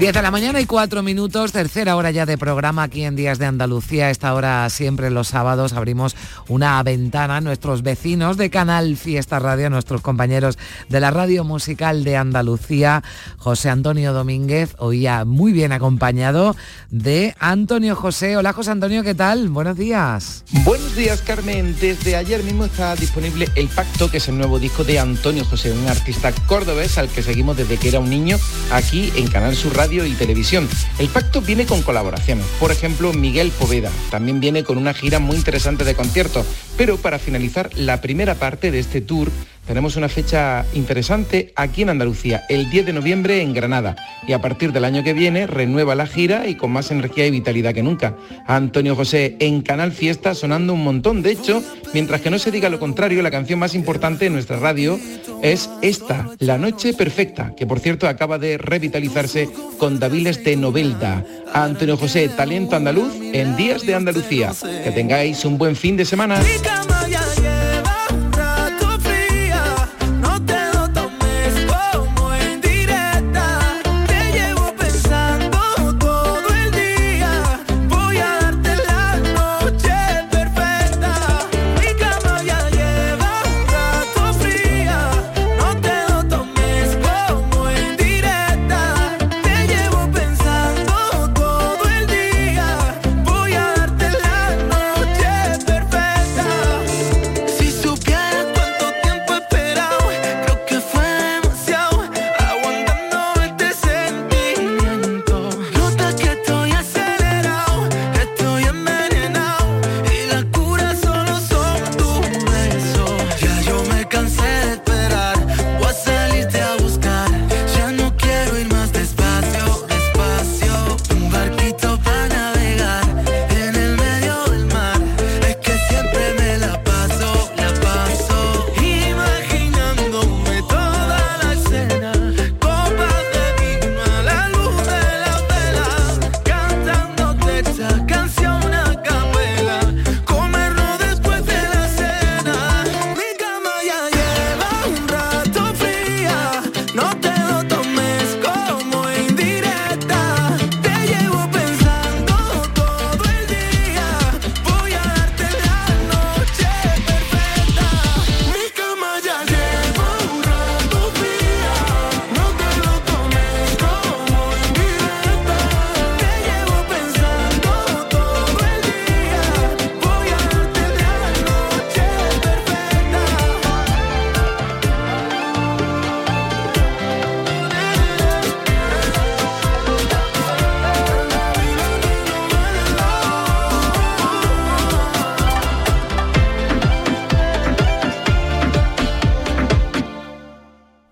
10 de la mañana y 4 minutos, tercera hora ya de programa aquí en Días de Andalucía. Esta hora siempre los sábados abrimos una ventana a nuestros vecinos de Canal Fiesta Radio, nuestros compañeros de la radio musical de Andalucía, José Antonio Domínguez, hoy ya muy bien acompañado de Antonio José. Hola José Antonio, ¿qué tal? Buenos días. Buenos días Carmen, desde ayer mismo está disponible El Pacto, que es el nuevo disco de Antonio José, un artista cordobés al que seguimos desde que era un niño aquí en Canal Sur Radio y televisión. El pacto viene con colaboraciones, por ejemplo Miguel Poveda, también viene con una gira muy interesante de conciertos, pero para finalizar la primera parte de este tour tenemos una fecha interesante aquí en Andalucía, el 10 de noviembre en Granada. Y a partir del año que viene renueva la gira y con más energía y vitalidad que nunca. Antonio José en Canal Fiesta sonando un montón. De hecho, mientras que no se diga lo contrario, la canción más importante de nuestra radio es esta, La Noche Perfecta, que por cierto acaba de revitalizarse con Daviles de Novelda. Antonio José, talento andaluz en Días de Andalucía. Que tengáis un buen fin de semana.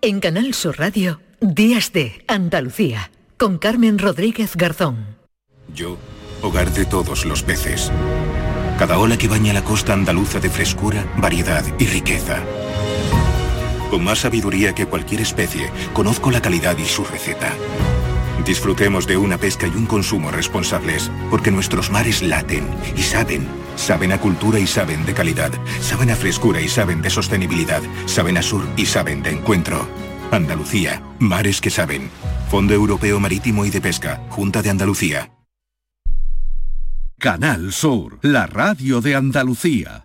En Canal Sur Radio, Días de Andalucía, con Carmen Rodríguez Garzón. Yo, hogar de todos los peces. Cada ola que baña la costa andaluza de frescura, variedad y riqueza. Con más sabiduría que cualquier especie, conozco la calidad y su receta. Disfrutemos de una pesca y un consumo responsables, porque nuestros mares laten y saben. Saben a cultura y saben de calidad. Saben a frescura y saben de sostenibilidad. Saben a sur y saben de encuentro. Andalucía, mares que saben. Fondo Europeo Marítimo y de Pesca, Junta de Andalucía. Canal Sur, la radio de Andalucía.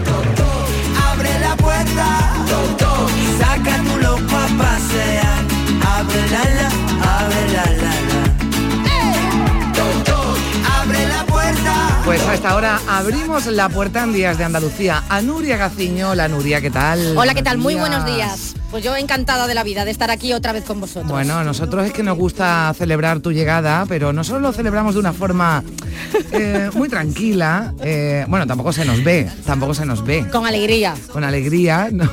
Abre la puerta, saca tu loco a pasear. Abre la la, abre la la la. Abre la puerta. Pues a esta hora abrimos la puerta en Días de Andalucía. A Nuria Gaciño, la Nuria, ¿qué tal? Hola, ¿qué tal? Muy buenos días. Pues yo encantada de la vida de estar aquí otra vez con vosotros. Bueno, a nosotros es que nos gusta celebrar tu llegada, pero nosotros lo celebramos de una forma eh, muy tranquila. eh, bueno, tampoco se nos ve, tampoco se nos ve. Con alegría, Con alegría, ¿no?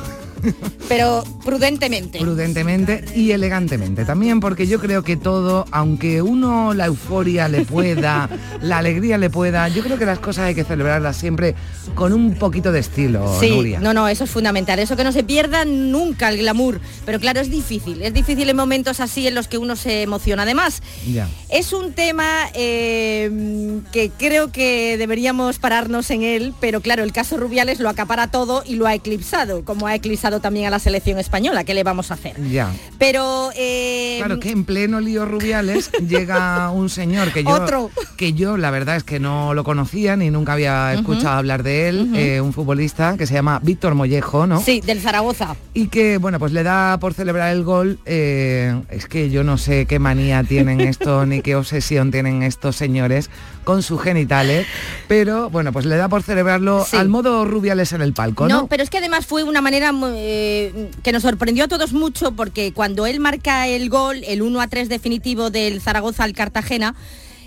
Pero prudentemente. prudentemente y elegantemente también, porque yo creo que todo, aunque uno la euforia le pueda, la alegría le pueda, yo creo que las cosas hay que celebrarlas siempre con un poquito de estilo, Sí, Nuria. no, no, eso es fundamental. Eso que no se pierda nunca el glamour. Pero claro, es difícil. Es difícil en momentos así en los que uno se emociona. Además, Ya. es un tema eh, que creo que deberíamos pararnos en él, pero claro, el caso Rubiales lo acapara todo y lo ha eclipsado, como ha eclipsado también a la selección española. ¿Qué le vamos a hacer? Ya. Pero... eh, Claro que en pleno lío Rubiales llega un señor que yo, Otro. que yo la verdad es que no lo conocía ni nunca había escuchado hablar de él, eh, un futbolista que se llama Víctor Mollejo, ¿no? Sí, del Zaragoza. Y que, bueno, pues le da por celebrar el gol, eh, es que yo no sé qué manía tienen esto ni qué obsesión tienen estos señores con sus genitales, pero bueno, pues le da por celebrarlo Sí. al modo Rubiales en el palco, ¿no? No, pero es que además fue una manera eh, que nos sorprendió a todos mucho porque cuando él marca el gol, el 1 a 3 definitivo del Zaragoza al Cartagena,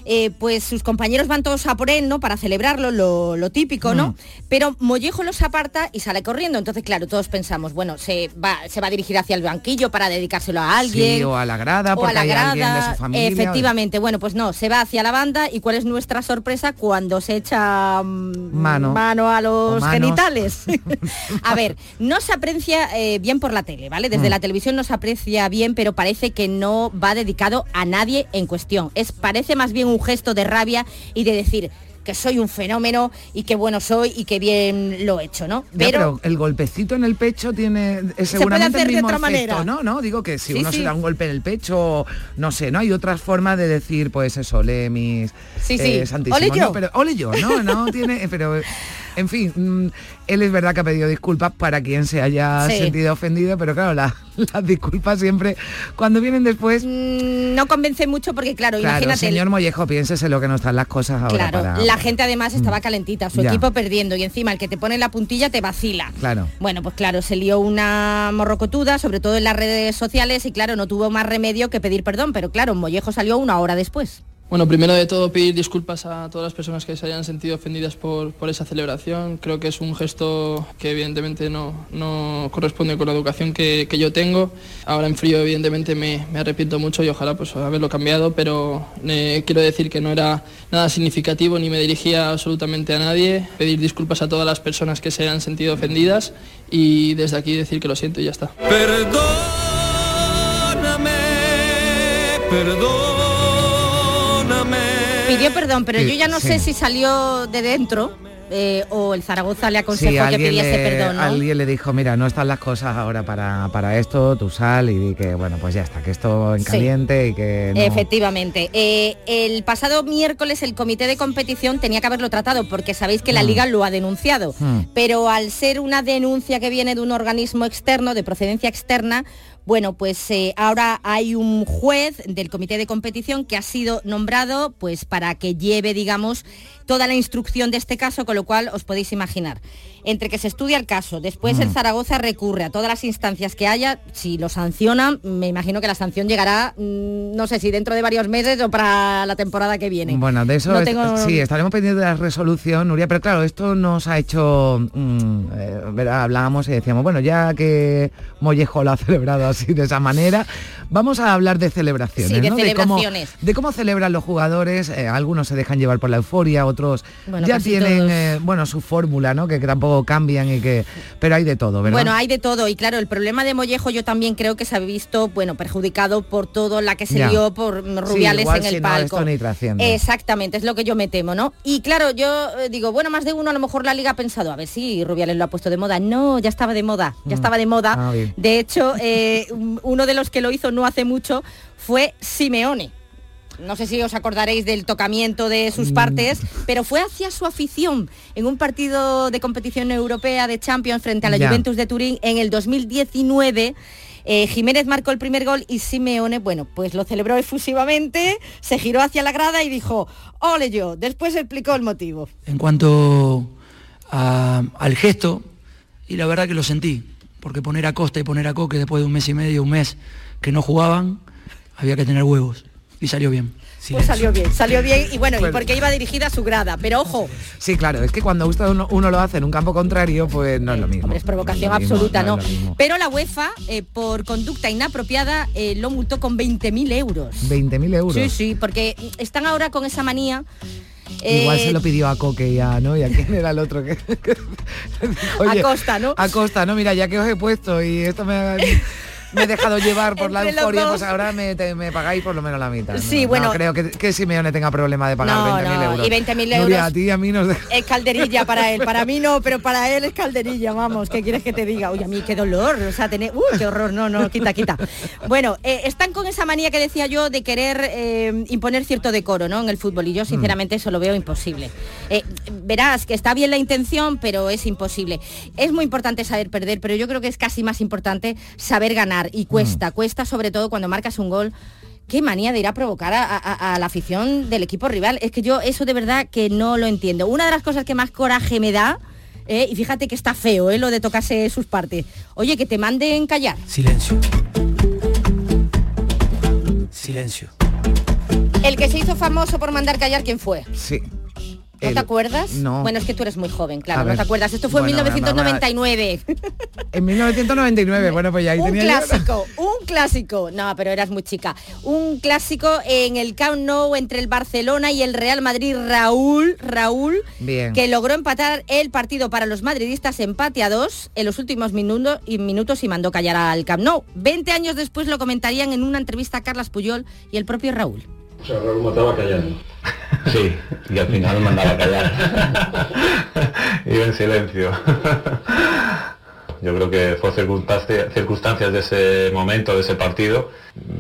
eh, pues sus compañeros van todos a por él, ¿no? Para celebrarlo, lo, lo típico, ¿no? Mm. Pero Mollejo los aparta y sale corriendo. Entonces, claro, todos pensamos, bueno, se va, se va a dirigir hacia el banquillo para dedicárselo a alguien. Sí, o a la grada, o porque a la hay alguien de grada, su familia. Efectivamente, bueno, pues no, se va hacia la banda y cuál es nuestra sorpresa cuando se echa mm, Mano. a O los genitales. a ver, no se aprecia eh, bien por la tele, ¿vale? Desde Mm. la televisión no se aprecia bien, pero parece que no va dedicado a nadie en cuestión. Es parece más bien un gesto de rabia y de decir que soy un fenómeno y que bueno soy y que bien lo he hecho, ¿no? Ya, pero, el golpecito en el pecho tiene es Se puede seguramente hacer el de mismo otra efecto, manera. ¿no? No, digo que si Sí, uno sí. se da un golpe en el pecho, no sé, no hay otras formas de decir, pues eso, ole mis Sí, sí. eh, santísimos, Ole yo. No, pero ole yo, no, no tiene, pero en fin, mm, él es verdad que ha pedido disculpas para quien se haya Sí. sentido ofendido, pero claro, la- las disculpas siempre cuando vienen después, Mm, no convence mucho porque claro, claro, imagínate señor Mollejo, piénsese lo que no están las cosas ahora Claro, para- la gente además estaba calentita, su Ya. equipo perdiendo y encima el que te pone la puntilla te vacila. Claro. Bueno, pues claro, se lió una morrocotuda, sobre todo en las redes sociales y claro, no tuvo más remedio que pedir perdón, pero claro, Mollejo salió una hora después. Bueno, primero de todo pedir disculpas a todas las personas que se hayan sentido ofendidas por, por esa celebración. Creo que es un gesto que evidentemente no, no corresponde con la educación que, que yo tengo. Ahora en frío evidentemente me, me arrepiento mucho y ojalá pues haberlo cambiado, pero eh, quiero decir que no era nada significativo ni me dirigía absolutamente a nadie. Pedir disculpas a todas las personas que se hayan sentido ofendidas y desde aquí decir que lo siento y ya está. Pidió perdón, pero Sí, yo ya no sí. sé si salió de dentro eh, o el Zaragoza le aconsejó Sí, que pidiese le, perdón, ¿no? alguien le dijo, mira, no están las cosas ahora para, para esto, tú sal y di que, bueno, pues ya está, que esto en Sí. caliente y que no... Efectivamente. Eh, el pasado miércoles el comité de competición tenía que haberlo tratado porque sabéis que la Mm. liga lo ha denunciado. Mm. Pero al ser una denuncia que viene de un organismo externo, de procedencia externa, bueno, pues eh, ahora hay un juez del comité de competición que ha sido nombrado pues para que lleve, digamos, toda la instrucción de este caso, con lo cual os podéis imaginar. Entre que se estudia el caso, después el Mm. Zaragoza recurre a todas las instancias que haya, si lo sancionan, me imagino que la sanción llegará, mm, no sé si dentro de varios meses o para la temporada que viene. Bueno, de eso No es- tengo- sí, estaremos pendientes de la resolución, Nuria, pero claro, esto nos ha hecho, mm, eh, hablábamos y decíamos, bueno, ya que Mollejo lo ha celebrado así de esa manera, vamos a hablar de celebraciones, Sí, de ¿no? cómo, celebraciones. de cómo celebran los jugadores, eh, algunos se dejan llevar por la euforia, otros Bueno, ya tienen eh, bueno su fórmula, ¿no? Que, que tampoco cambian y que pero hay de todo, ¿verdad? Bueno, hay de todo y claro, el problema de Mollejo yo también creo que se ha visto, bueno, perjudicado por todo la que se Ya. dio por Rubiales igual en el no, palco. esto ni. Exactamente, es lo que yo me temo, ¿no? Y claro, yo eh, digo, bueno, más de uno a lo mejor la liga ha pensado, a ver si Rubiales lo ha puesto de moda. No, ya estaba de moda, ya Mm. estaba de moda. Ah. De hecho, eh, un- uno de los que lo hizo no hace mucho fue Simeone. No sé si os acordaréis del tocamiento de Mm. sus partes, pero fue hacia su afición en un partido de competición europea de Champions frente a la Ya. Juventus de Turín en el 2019. Eh, Jiménez marcó el primer gol y Simeone, bueno, pues lo celebró efusivamente, se giró hacia la grada y dijo, ole yo, después explicó el motivo. en cuanto a- al gesto, y la verdad que lo sentí, porque poner a Costa y poner a Coque después de un mes y medio, un mes que no jugaban, había que tener huevos, y salió bien. Pues salió bien, salió bien y bueno, y Bueno. porque iba dirigida a su grada, pero ojo, Sí, claro, es que cuando uno, uno lo hace en un campo contrario, pues no es lo mismo. es provocación No es lo mismo, absoluta, ¿no? Pero la UEFA, eh, por conducta inapropiada, eh, lo multó con 20.000 euros. 20.000 euros. Sí, sí, porque están ahora con esa manía. Igual eh, se lo pidió a Coque y a, ¿no? ¿Y a quién era el otro que...? que- A Costa, ¿no? A Costa, ¿no? Mira, ya que os he puesto y esto me ha, me he dejado llevar por la euforia, pues ahora me, te- me pagáis por lo menos la mitad. Sí, No bueno. creo que, que Simeone tenga problema de pagar No, 20.000 no, euros. y 20.000 euros- a ti a mí nos deja- Es calderilla para él, para mí no, pero para él es calderilla, vamos, ¿qué quieres que te diga? Uy, a mí qué dolor, o sea, tener, uy, qué horror, no, no, quita, quita. Bueno, eh, están con esa manía que decía yo de querer eh, imponer cierto decoro, ¿no? En el fútbol, y yo sinceramente eso lo veo imposible. Eh, verás que está bien la intención, pero es imposible. Es muy importante saber perder, pero yo creo que es casi más importante saber ganar, y cuesta, cuesta sobre todo cuando marcas un gol qué manía de ir a provocar a, a- a la afición del equipo rival. Es que yo eso de verdad que no lo entiendo. Una de las cosas que más coraje me da, eh, y fíjate que está feo eh, lo de tocarse sus partes, oye, que te manden callar. Silencio. Silencio. El que se hizo famoso por mandar callar, ¿quién fue? Sí. ¿No El- te acuerdas? No. Bueno, es que tú eres muy joven, A claro, no ver. te acuerdas. Esto fue en Bueno, 1999. En 1999, bueno, pues ya ahí un tenía yo- clásico, un clásico. No, pero eras muy chica. Un clásico en el Camp Nou entre el Barcelona y el Real Madrid. Raúl, Raúl, Bien. que logró empatar el partido para los madridistas empate a dos en los últimos minutos y, minutos y mandó callar al Camp Nou. 20 años después lo comentarían en una entrevista a Carlas Puyol y el propio Raúl. O sea, Raúl mataba callando. Sí, y al final mandaba a callar. Iba en silencio. Yo creo que fue circunstancia- circunstancias de ese momento, de ese partido.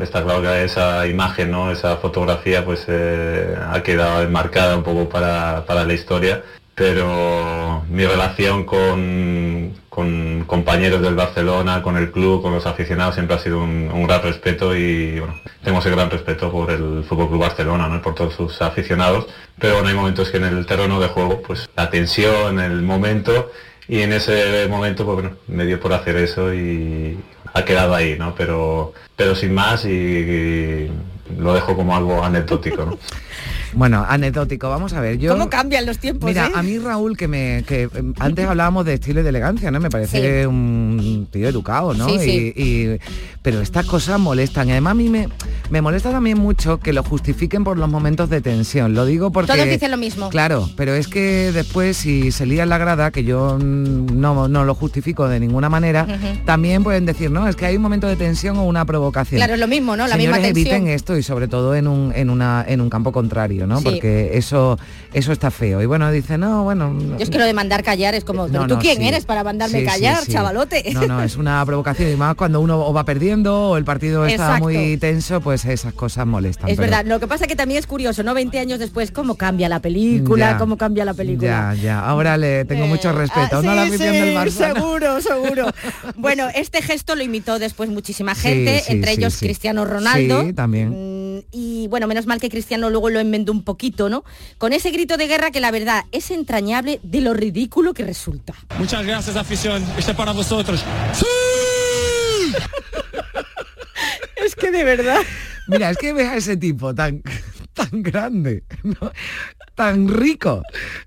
Está claro que esa imagen, ¿no? esa fotografía, pues eh, ha quedado enmarcada un poco para, para la historia. Pero mi relación con, con compañeros del Barcelona, con el club, con los aficionados, siempre ha sido un, gran respeto y bueno, tengo ese gran respeto por el Fútbol Club Barcelona, ¿no? Por todos sus aficionados. Pero bueno, hay momentos que en el terreno de juego, pues la tensión, el momento, y en ese momento, pues bueno, me dio por hacer eso y ha quedado ahí, ¿no? Pero, pero sin más y, y lo dejo como algo anecdótico, ¿no? Bueno, anecdótico, vamos a ver. Yo, ¿Cómo cambian los tiempos? Mira, eh? a mí Raúl, que me que antes hablábamos de estilo y de elegancia, ¿no? Me parece Sí. un tío educado, ¿no? Sí, sí. Y, y- pero estas cosas molestan. Y además a mí me, me molesta también mucho que lo justifiquen por los momentos de tensión. Lo digo porque. Todos dicen lo mismo. Claro, pero es que después si se lía en la grada, que yo no, no lo justifico de ninguna manera, también pueden decir, no, es que hay un momento de tensión o una provocación. Claro, es lo mismo, ¿no? La Señores, misma tensión. eviten esto y sobre todo en un, en una, en un campo contrario, ¿no? Sí. Porque eso, eso está feo. Y bueno, dice, no, bueno. no- Yo es que lo de mandar callar es como, ¿pero no, tú no, quién sí. eres para mandarme Sí, callar, chavalote? No, no, es una provocación y más cuando uno o va perdiendo o el partido está Exacto. muy tenso, pues esas cosas molestan. Es pero- verdad, lo que pasa que también es curioso, ¿no? 20 años después, cómo cambia la película, Ya. cómo cambia la película. Ya, ya. Ahora le tengo mucho respeto. Ah, no la del Barça. ¿no? seguro, seguro. bueno, este gesto lo imitó después muchísima gente, entre ellos. Cristiano Ronaldo. Sí, también. Mm, Y bueno, menos mal que Cristiano luego lo enmendó un poquito, ¿no? Con ese grito de guerra que la verdad es entrañable de lo ridículo que resulta. Muchas gracias afición, este es para vosotros. Es que de verdad. Mira, es que ves a ese tipo tan, tan grande, ¿no? tan rico,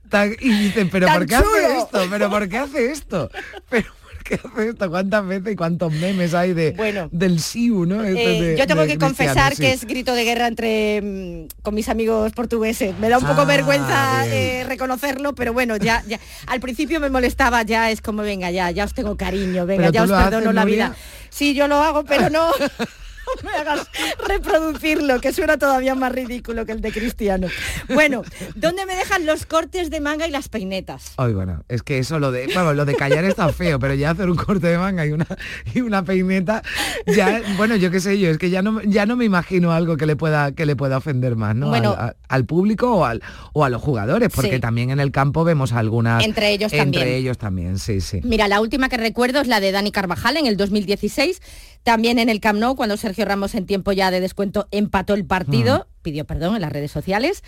tan, y dicen, pero Tan ¿por qué hace chulo. esto? ¿Pero por qué hace esto? Pero ¿qué hace esto? ¿Cuántas veces y cuántos memes hay de Bueno. del SIU, no? Este Eh, de- yo tengo que confesar sí. que es grito de guerra entre mm, con mis amigos portugueses. Me da un poco Ah, vergüenza eh, reconocerlo, pero bueno, ya, ya. Al principio me molestaba, ya es como venga, ya, ya os tengo cariño, venga, Pero ya os perdono haces, la Nuria. vida. Sí, yo lo hago, pero no. me hagas reproducirlo, que suena todavía más ridículo que el de Cristiano. Bueno, ¿dónde me dejan los cortes de manga y las peinetas? Ay, bueno, es que eso lo de, bueno, lo de callar está feo, pero ya hacer un corte de manga y una y una peineta, ya, bueno, yo qué sé yo, es que ya no ya no me imagino algo que le pueda que le pueda ofender más, ¿no? Bueno. al, a- al público o al o a los jugadores, porque Sí. también en el campo vemos algunas Entre ellos también. Entre ellos también, sí, sí. Mira, la última que recuerdo es la de Dani Carvajal en el 2016, también en el Camp Nou, cuando Sergio Ramos en tiempo ya de descuento empató el partido, pidió perdón en las redes sociales.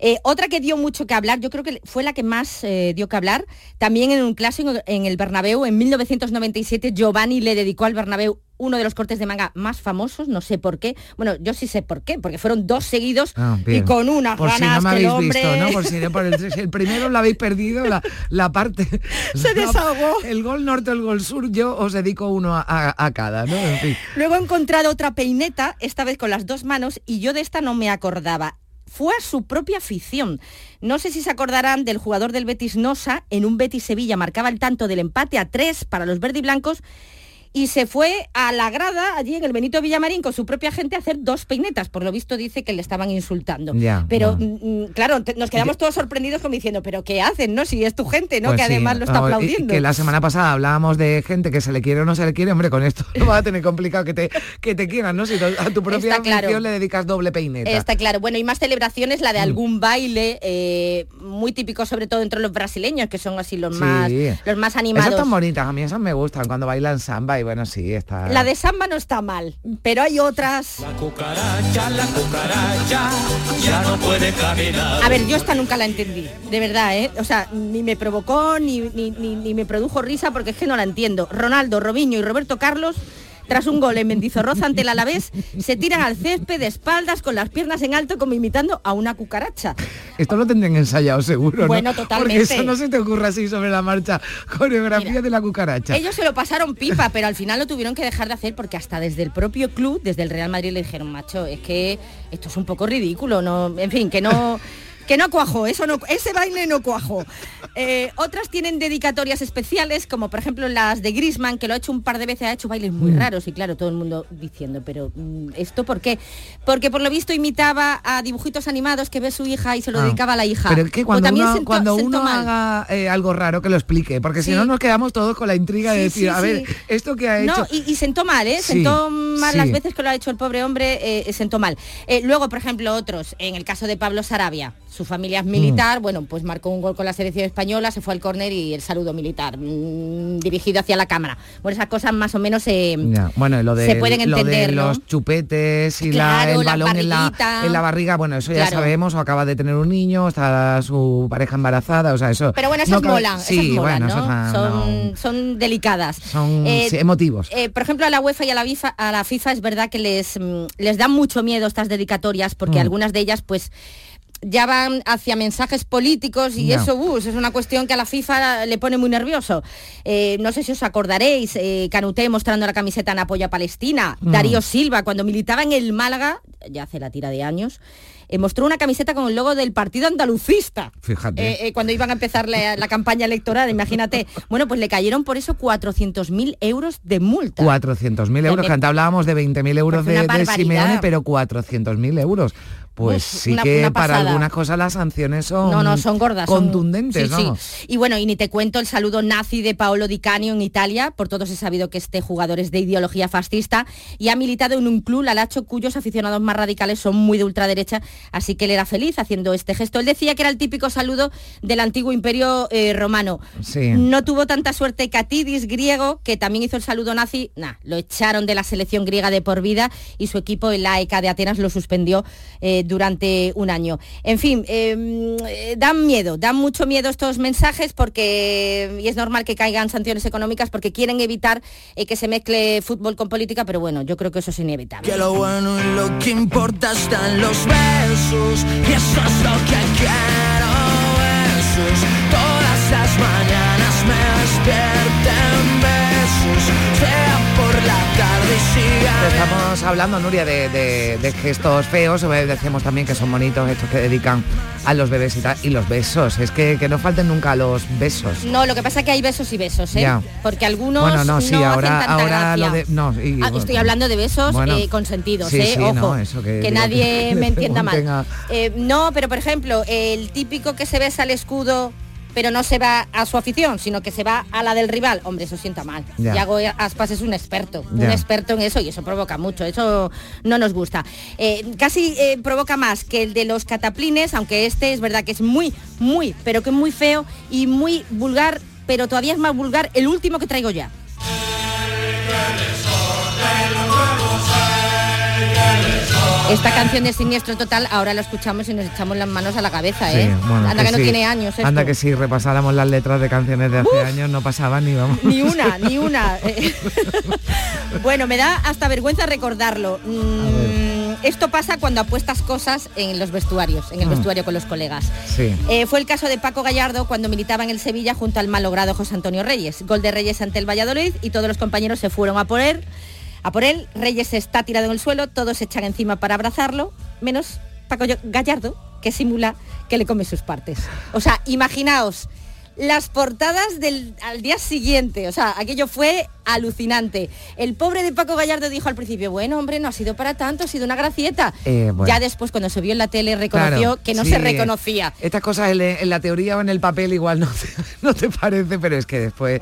Eh, otra que dio mucho que hablar, yo creo que fue la que más eh, dio que hablar, también en un clásico en el Bernabéu, en 1997, Giovanni le dedicó al Bernabéu uno de los cortes de manga más famosos, no sé por qué. Bueno, yo sí sé por qué, porque fueron dos seguidos Ah, y con unas por si ganas no me que el habéis hombre... visto, ¿no? Por si, por el, si el primero lo habéis perdido, la, la parte... Se desahogó. El gol norte o el gol sur, yo os dedico uno a, a- a cada, ¿no? En fin. Luego he encontrado otra peineta, esta vez con las dos manos, y yo de esta no me acordaba. Fue a su propia afición. No sé si se acordarán del jugador del Betis Nosa, en un Betis Sevilla marcaba el tanto del empate a tres para los verde y se fue a la grada allí en el Benito Villamarín con su propia gente a hacer dos peinetas. Por lo visto dice que le estaban insultando. Ya, pero no. mm, mm, claro, te- nos quedamos todos sorprendidos como diciendo, pero ¿qué hacen? ¿No? Si es tu gente, ¿no? Pues que sí. además lo está Ah, y aplaudiendo. Que la semana pasada hablábamos de gente que se le quiere o no se le quiere, hombre, con esto lo vas a tener complicado que te, que te quieran, ¿no? Si a tu propia claro. le dedicas doble peineta. Está claro. Bueno, y más celebraciones, Mm. la de algún baile, eh, muy típico sobre todo entre los brasileños, que son así los más los más Esas animados. tan bonitas, a mí esas me gustan cuando bailan samba y bueno, sí, está... La de samba no está mal, pero hay otras. cucaracha, la cucaracha, ya no puede caminar. A ver, yo esta nunca la entendí, de verdad, ¿eh? O sea, ni me provocó, ni, ni, ni- ni me produjo risa, porque es que no la entiendo. Ronaldo, Robinho y Roberto Carlos, tras un gol en Mendizorroza ante el Alavés, se tiran al césped de espaldas con las piernas en alto como imitando a una cucaracha. Esto lo tendrían ensayado seguro, ¿no? Bueno, Porque totalmente. eso no se te ocurre así sobre la marcha. Coreografía de la cucaracha. Ellos se lo pasaron pipa, pero al final lo tuvieron que dejar de hacer porque hasta desde el propio club, desde el Real Madrid le dijeron, macho, es que esto es un poco ridículo, no, en fin, que no. Que no cuajó, eso no, ese baile no cuajó. Eh, otras tienen dedicatorias especiales, como por ejemplo las de Grisman, que lo ha hecho un par de veces, ha hecho bailes muy Mm. raros y claro, todo el mundo diciendo, pero mm, ¿esto por qué? Porque por lo visto imitaba a dibujitos animados que ve su hija y se lo Ah, dedicaba a la hija. Pero es que cuando uno, sentó- cuando uno haga eh, algo raro que lo explique, porque si no nos quedamos todos con la intriga de decir, sí, a ver, esto que ha hecho... No, y, y sentó mal, ¿eh? Sentó mal las veces que lo ha hecho el pobre hombre, eh, sentó mal. Eh, luego, por ejemplo, otros, en el caso de Pablo Sarabia, su familia es Mm. militar, bueno, pues marcó un gol con la selección española, se fue al córner y el saludo militar, mm, dirigido hacia la cámara. Bueno, esas cosas más o menos eh, Bueno, lo de, se pueden lo de entender, ¿no? los chupetes y Claro, la, el balón en la, en la barriga, bueno, eso ya Claro. sabemos, o acaba de tener un niño, está su pareja embarazada, o sea, eso... Pero bueno, esas no molan, Sí, esas molan, bueno, ¿no? esas son, son delicadas. son Eh, sí, emotivos. Eh, por ejemplo, a la UEFA y a la, FIFA, a la FIFA es verdad que les, mm, les dan mucho miedo estas dedicatorias porque Mm. algunas de ellas pues ya van hacia mensajes políticos y eso uh, es una cuestión que a la FIFA le pone muy nervioso. Eh, no sé si os acordaréis, eh, Canuté mostrando la camiseta en apoyo a Palestina, Mm. Darío Silva cuando militaba en el Málaga, ya hace la tira de años, eh, mostró una camiseta con el logo del partido andalucista. Fíjate. Eh, eh, cuando iban a empezar la, la campaña electoral, imagínate. Bueno, pues le cayeron por eso 400.000 euros de multa. 400.000 euros, que antes hablábamos de 20.000 euros de, de. Simeone, pero 400.000 euros. Pues sí una- que una para algunas cosas las sanciones son, No, no, son gordas. son- contundentes, sí, sí. Y bueno, y ni te cuento el saludo nazi de Paolo Di Canio en Italia. Por todos he sabido que este jugador es de ideología fascista y ha militado en un club, la Lacho, cuyos aficionados más radicales son muy de ultraderecha, así que él era feliz haciendo este gesto. Él decía que era el típico saludo del antiguo imperio eh, romano. Sí. No tuvo tanta suerte Catidis, griego, que también hizo el saludo nazi. Nah, lo echaron de la selección griega de por vida y su equipo, el AEK de Atenas, lo suspendió eh, durante un año. En fin, eh, eh, dan miedo, dan mucho miedo estos mensajes porque, y es normal que caigan sanciones económicas porque quieren evitar eh, que se mezcle fútbol con política, pero bueno, yo creo que eso es inevitable. Estamos hablando, Nuria, de, de- de gestos feos, eh, decíamos también que son bonitos estos que dedican a los bebés y tal, y los besos, es que, que no falten nunca los besos. No, lo que pasa es que hay besos y besos, ¿eh? Ya. Porque algunos bueno, no, sí, hacen ahora, tanta ahora gracia. lo de... No, y, Ah, bueno, estoy hablando de besos bueno, eh, consentidos, sí, ¿eh? sí, Ojo, no, eso que nadie que me entienda mal. a- Eh, no, pero por ejemplo, el típico que se besa al escudo pero no se va a su afición, sino que se va a la del rival, hombre, eso sienta mal. Ya. Yago Aspas es un experto, un experto en eso y eso provoca mucho, eso no nos gusta. Eh, casi eh, provoca más que el de los cataplines, aunque este es verdad que es muy, muy, pero que muy feo y muy vulgar, pero todavía es más vulgar el último que traigo ya. Esta canción de Siniestro Total ahora la escuchamos y nos echamos las manos a la cabeza, Sí, ¿eh? bueno, Anda que, no sí. tiene años esto. Anda que si repasáramos las letras de canciones de hace años no pasaban ni vamos. Ni una, ni una. Eh, bueno, me da hasta vergüenza recordarlo. Mm, esto pasa cuando apuestas cosas en los vestuarios, en el Mm. vestuario con los colegas. Sí. Eh, fue el caso de Paco Gallardo cuando militaba en el Sevilla junto al malogrado José Antonio Reyes. Gol de Reyes ante el Valladolid y todos los compañeros se fueron a él. A por él, Reyes está tirado en el suelo, todos se echan encima para abrazarlo, menos Paco Gallardo, que simula que le come sus partes. O sea, imaginaos las portadas del al día siguiente, o sea, aquello fue alucinante. El pobre de Paco Gallardo dijo al principio, bueno, hombre, no ha sido para tanto, ha sido una gracieta. Eh, bueno. Ya después, cuando se vio en la tele, reconoció Claro, que no sí. se reconocía. Estas cosas en, en la teoría o en el papel igual no te, no te parece, pero es que después...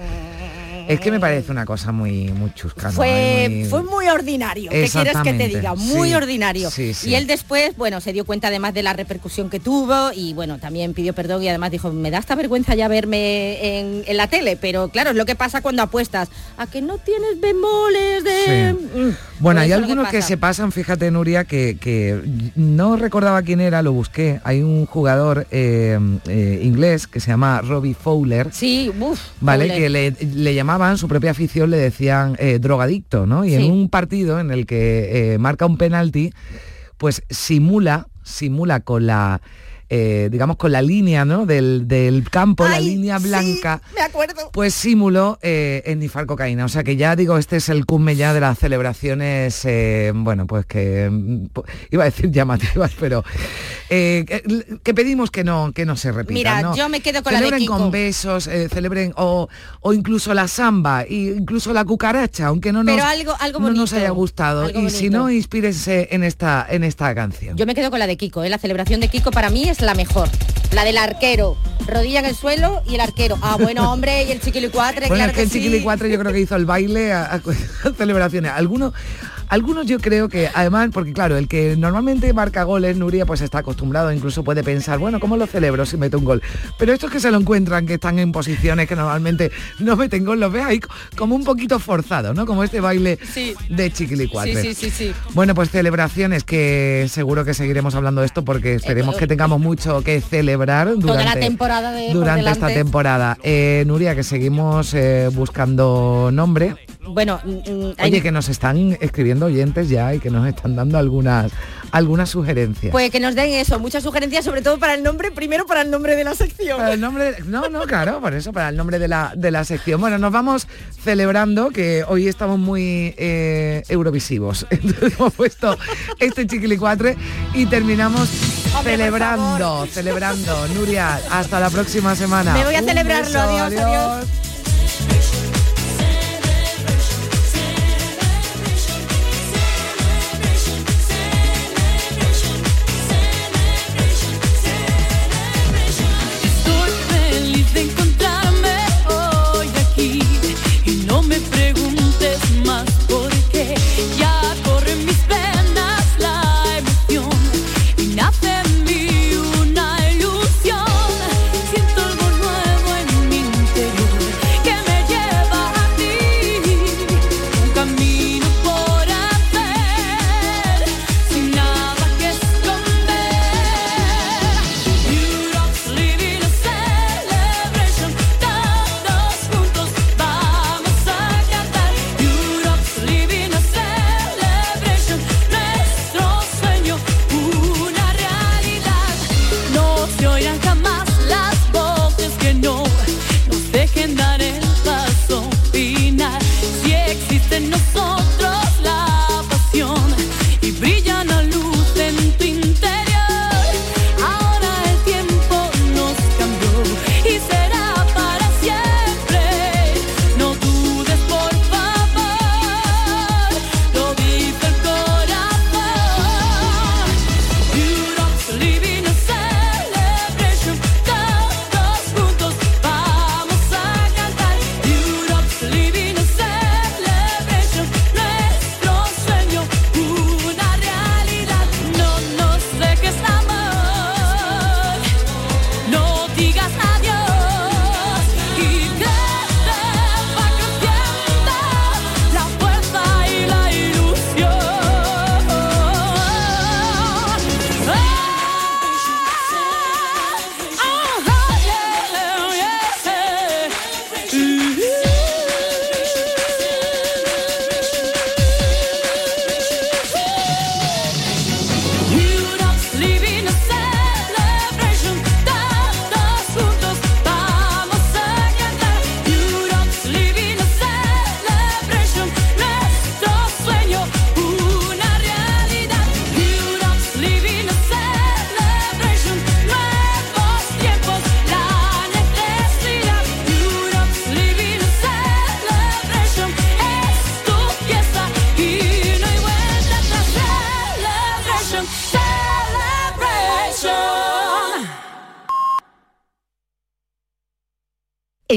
Es que me parece una cosa muy, muy chusca. ¿no? Fue, Muy- fue muy ordinario, ¿qué quieres que te diga? Muy sí, ordinario. sí, sí. Y él después, bueno, se dio cuenta además de la repercusión que tuvo y bueno, también pidió perdón y además dijo, me da esta vergüenza ya verme en, en la tele, pero claro, es lo que pasa cuando apuestas, a que no tienes bemoles de... Mm, Bueno, pues hay algunos que, se pasan, fíjate Nuria, que, que no recordaba quién era, lo busqué. Hay un jugador eh, eh, inglés que se llama Robbie Fowler. Sí, uff. Vale, que le, le llamaban, su propia afición le decían eh, drogadicto, ¿no? Y Sí. en un partido en el que eh, marca un penalti, pues simula, simula con la, eh, digamos, con la línea, ¿no? Del, del campo, la línea blanca. me acuerdo. Pues simuló eh, esnifar cocaína. O sea que ya digo, este es el cumme ya de las celebraciones, eh, bueno, pues que mm, iba a decir llamativas, pero eh, que, que pedimos que no, que no se repitan. Mira, ¿no? yo me quedo con la de celebren Kiko. con besos, celebren o, o incluso la samba, e incluso la cucaracha, aunque no nos, Pero algo- algo no nos haya gustado. Y si no, inspírense en esta, en esta canción. Yo me quedo con la de Kiko, la celebración de Kiko para mí es la mejor. La del arquero, rodilla en el suelo y el arquero. Ah, bueno, hombre, y el chiquilicuatre, Bueno, claro es que que el sí. Chiquilicuatre yo creo que hizo el baile a, a- a celebraciones. Algunos, algunos yo creo que, además, porque claro, el que normalmente marca goles, Nuria, pues está acostumbrado, incluso puede pensar, bueno, ¿cómo lo celebro si meto un gol? Pero estos que se lo encuentran, que están en posiciones que normalmente no meten gol, los ve ahí como un poquito forzados, ¿no? Como este baile Sí. de Chiquilicuatre. Sí, sí, sí, sí. Bueno, pues celebraciones que seguro que seguiremos hablando de esto porque esperemos que tengamos mucho que celebrar durante, Toda la temporada de durante esta temporada. Eh, Nuria, que seguimos eh, buscando nombre. Bueno, mm, mm, hay- Oye, que nos están escribiendo oyentes ya y que nos están dando algunas, algunas sugerencias. pues que nos den eso, muchas sugerencias, sobre todo para el nombre, primero para el nombre de la sección. Para el nombre, no, no, claro, por eso, para el nombre de la, de la sección. Bueno, nos vamos celebrando que hoy estamos muy eh, eurovisivos. Entonces hemos puesto este chiquilicuatre y terminamos celebrando, celebrando. Nuria, hasta la próxima semana. Me voy a Un celebrarlo, beso, adiós, adiós.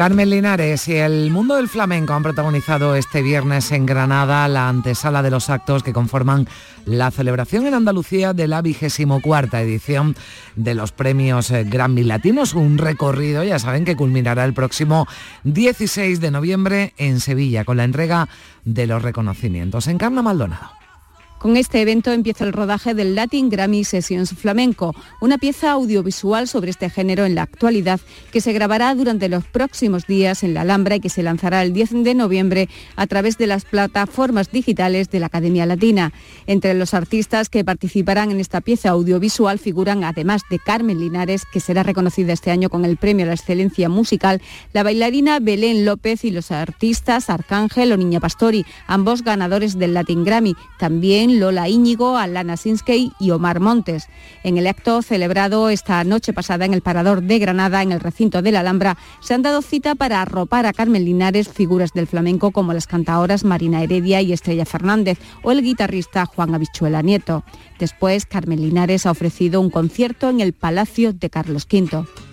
Carmen Linares y el mundo del flamenco han protagonizado este viernes en Granada la antesala de los actos que conforman la celebración en Andalucía de la vigésimo cuarta edición de los premios eh, Grammy Latinos, un recorrido, ya saben, que culminará el próximo 16 de noviembre en Sevilla con la entrega de los reconocimientos. Encarna Maldonado. Con este evento empieza el rodaje del Latin Grammy Sessions Flamenco, una pieza audiovisual sobre este género en la actualidad que se grabará durante los próximos días en la Alhambra y que se lanzará el 10 de noviembre a través de las plataformas digitales de la Academia Latina. Entre los artistas que participarán en esta pieza audiovisual figuran, además de Carmen Linares, que será reconocida este año con el Premio a la Excelencia Musical, la bailarina Belén López y los artistas Arcángel o Niña Pastori, ambos ganadores del Latin Grammy. También Lola Íñigo, Alana Sinskey y Omar Montes. En el acto celebrado esta noche pasada en el Parador de Granada, en el recinto de la Alhambra, se han dado cita para arropar a Carmen Linares figuras del flamenco como las cantaoras Marina Heredia y Estrella Fernández o el guitarrista Juan Habichuela Nieto. Después, Carmen Linares ha ofrecido un concierto en el Palacio de Carlos V.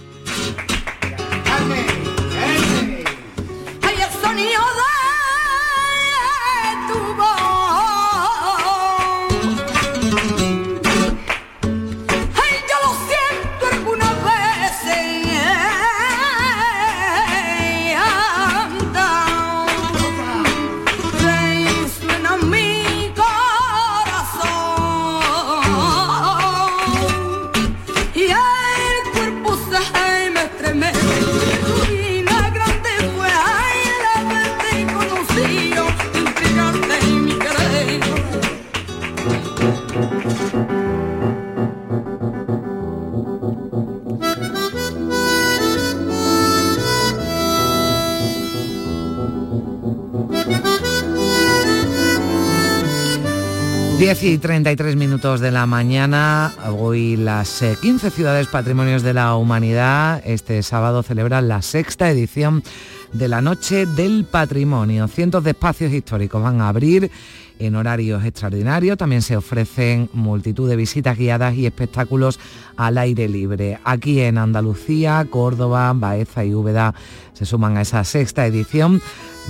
10 y 33 minutos de la mañana, hoy las eh, 15 ciudades patrimonios de la humanidad este sábado celebran la sexta edición de la Noche del Patrimonio. Cientos de espacios históricos van a abrir en horarios extraordinarios. También se ofrecen multitud de visitas guiadas y espectáculos al aire libre. Aquí en Andalucía, Córdoba, Baeza y Úbeda se suman a esa sexta edición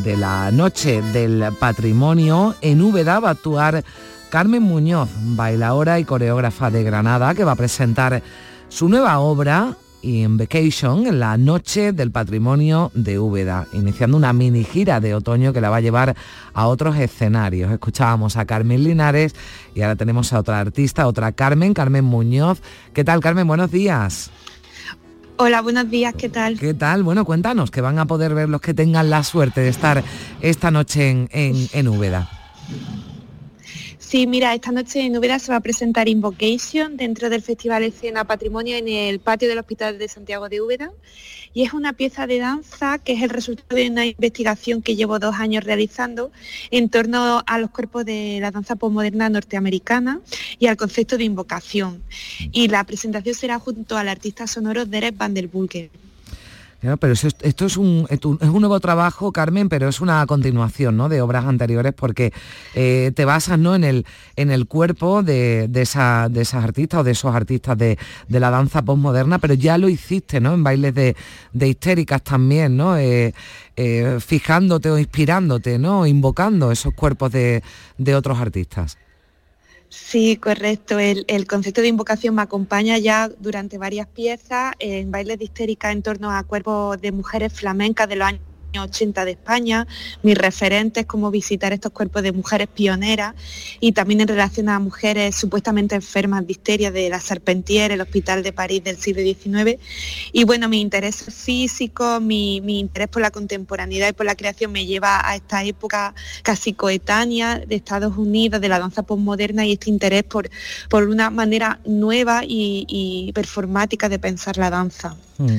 de la Noche del Patrimonio. En Úbeda va a actuar Carmen Muñoz, bailaora y coreógrafa de Granada, que va a presentar su nueva obra In Vacation en la Noche del Patrimonio de Úbeda, iniciando una mini gira de otoño que la va a llevar a otros escenarios. Escuchábamos a Carmen Linares y ahora tenemos a otra artista, otra Carmen, Carmen Muñoz. ¿Qué tal, Carmen? Buenos días. Hola, buenos días, ¿qué tal? ¿Qué tal? Bueno, cuéntanos, que van a poder ver los que tengan la suerte de estar esta noche en, en, en Úbeda. Sí, mira, esta noche en Úbeda se va a presentar Invocation dentro del Festival Escena Patrimonio en el patio del Hospital de Santiago de Úbeda y es una pieza de danza que es el resultado de una investigación que llevo dos años realizando en torno a los cuerpos de la danza postmoderna norteamericana y al concepto de invocación. Y la presentación será junto al artista sonoro Derek Van der Bulken. pero esto es un, es un nuevo trabajo, Carmen, pero es una continuación ¿no? de obras anteriores porque eh, te basas ¿no? en, el, en el cuerpo de, esa, de esas artistas o de esos artistas de, la danza postmoderna, pero ya lo hiciste ¿no? en bailes de, histéricas también, ¿no? Eh, eh, fijándote o inspirándote, ¿no? invocando esos cuerpos de, de otros artistas. Sí, correcto. El, concepto de invocación me acompaña ya durante varias piezas en bailes de histérica en torno a cuerpos de mujeres flamencas de los años 80 de España, mis referentes, como visitar estos cuerpos de mujeres pioneras y también en relación a mujeres supuestamente enfermas de histeria de la Serpentier, el Hospital de París del siglo XIX. Y bueno, mi interés físico, mi, interés por la contemporaneidad y por la creación me lleva a esta época casi coetánea de Estados Unidos, de la danza postmoderna y este interés por, por una manera nueva y, performática de pensar la danza. Mm.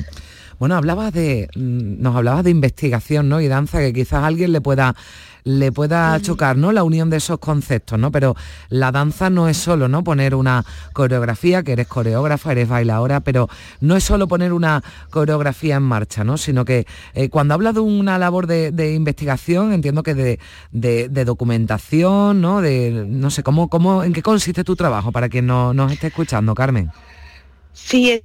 Bueno, hablabas de, mm, nos hablabas de investigación ¿no? y danza, que quizás a alguien le pueda le pueda chocar ¿no? la unión de esos conceptos, ¿no? Pero la danza no es solo ¿no? poner una coreografía, que eres coreógrafa, eres bailadora, pero no es solo poner una coreografía en marcha, ¿no? sino que eh, cuando hablas de una labor de, investigación, entiendo que de, documentación, ¿no? De, no sé, ¿cómo, cómo, ¿en qué consiste tu trabajo para quien no, nos esté escuchando, Carmen? Sí,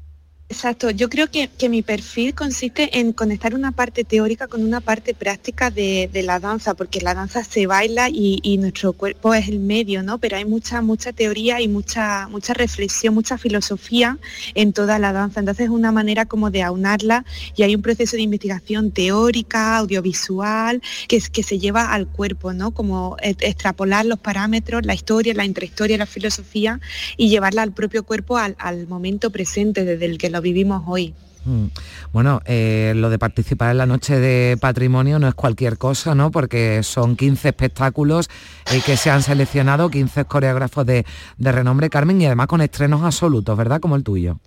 Exacto, yo creo que, mi perfil consiste en conectar una parte teórica con una parte práctica de, la danza, porque la danza se baila y, nuestro cuerpo es el medio, ¿no? Pero hay mucha, mucha teoría y mucha, mucha reflexión, mucha filosofía en toda la danza. Entonces es una manera como de aunarla y hay un proceso de investigación teórica, audiovisual, que, que se lleva al cuerpo, ¿no? Como extrapolar los parámetros, la historia, la intrahistoria, la filosofía y llevarla al propio cuerpo al, al momento presente desde el que lo vivimos hoy. Mm. Bueno, eh, lo de participar en la noche de patrimonio no es cualquier cosa, ¿no? Porque son 15 espectáculos eh, que se han seleccionado, 15 coreógrafos de, de renombre, Carmen, y además con estrenos absolutos, ¿verdad? Como el tuyo.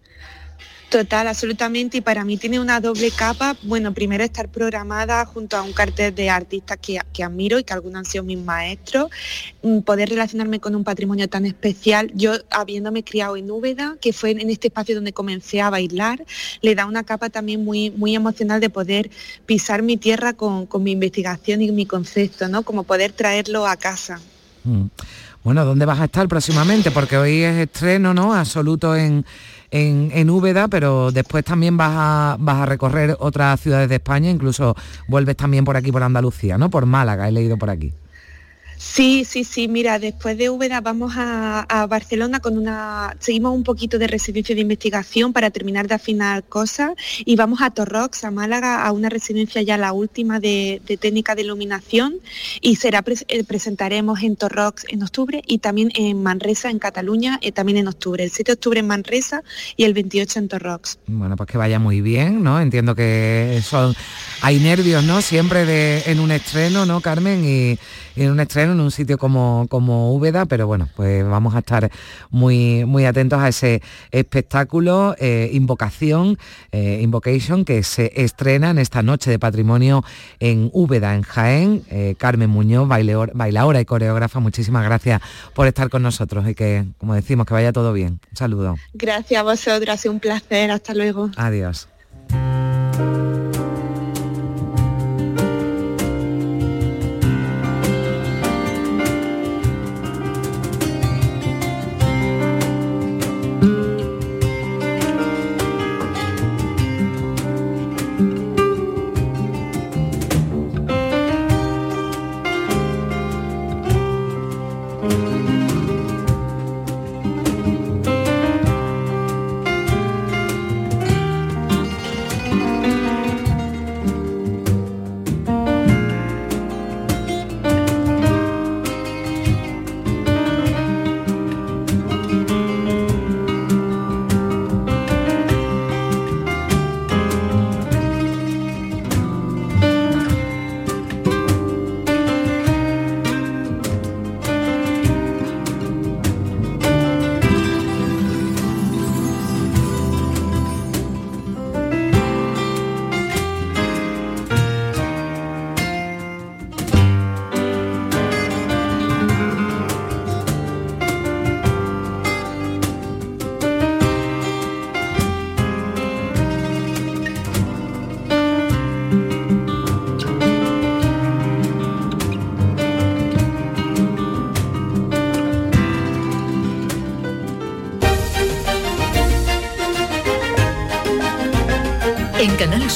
Total, absolutamente. Y para mí tiene una doble capa. Bueno, primero estar programada junto a un cartel de artistas que, admiro y que algunos han sido mis maestros. Mm, poder relacionarme con un patrimonio tan especial. Yo, habiéndome criado en Úbeda, que fue en este espacio donde comencé a bailar, le da una capa también muy, muy emocional de poder pisar mi tierra con, mi investigación y mi concepto, ¿no? Como poder traerlo a casa. Mm. Bueno, ¿dónde vas a estar próximamente? Porque hoy es estreno, ¿no? Absoluto en en, Úbeda, pero después también vas a, vas a recorrer otras ciudades de España, incluso vuelves también por aquí, por Andalucía, ¿no? Por Málaga, he leído por aquí. Sí, sí, sí, mira, después de Úbeda vamos a, Barcelona con una, seguimos un poquito de residencia de investigación para terminar de afinar cosas y vamos a Torrox, a Málaga, a una residencia ya la última de, técnica de iluminación y será eh, presentaremos en Torrox en octubre y también en Manresa, en Cataluña, eh, también en octubre, el 7 de octubre en Manresa y el 28 en Torrox. Bueno, pues que vaya muy bien, ¿no? Entiendo que son, hay nervios, ¿no? Siempre en un estreno, ¿no, Carmen? Y, en un estreno en un sitio como, como Úbeda, pero bueno, pues vamos a estar muy, muy atentos a ese espectáculo, eh, Invocación, eh, Invocation, que se estrena en esta noche de patrimonio en Úbeda, en Jaén. Eh, Carmen Muñoz, bailaora y coreógrafa, muchísimas gracias por estar con nosotros y que, como decimos, que vaya todo bien. Un saludo. Gracias a vosotros, ha sido un placer. Hasta luego. Adiós.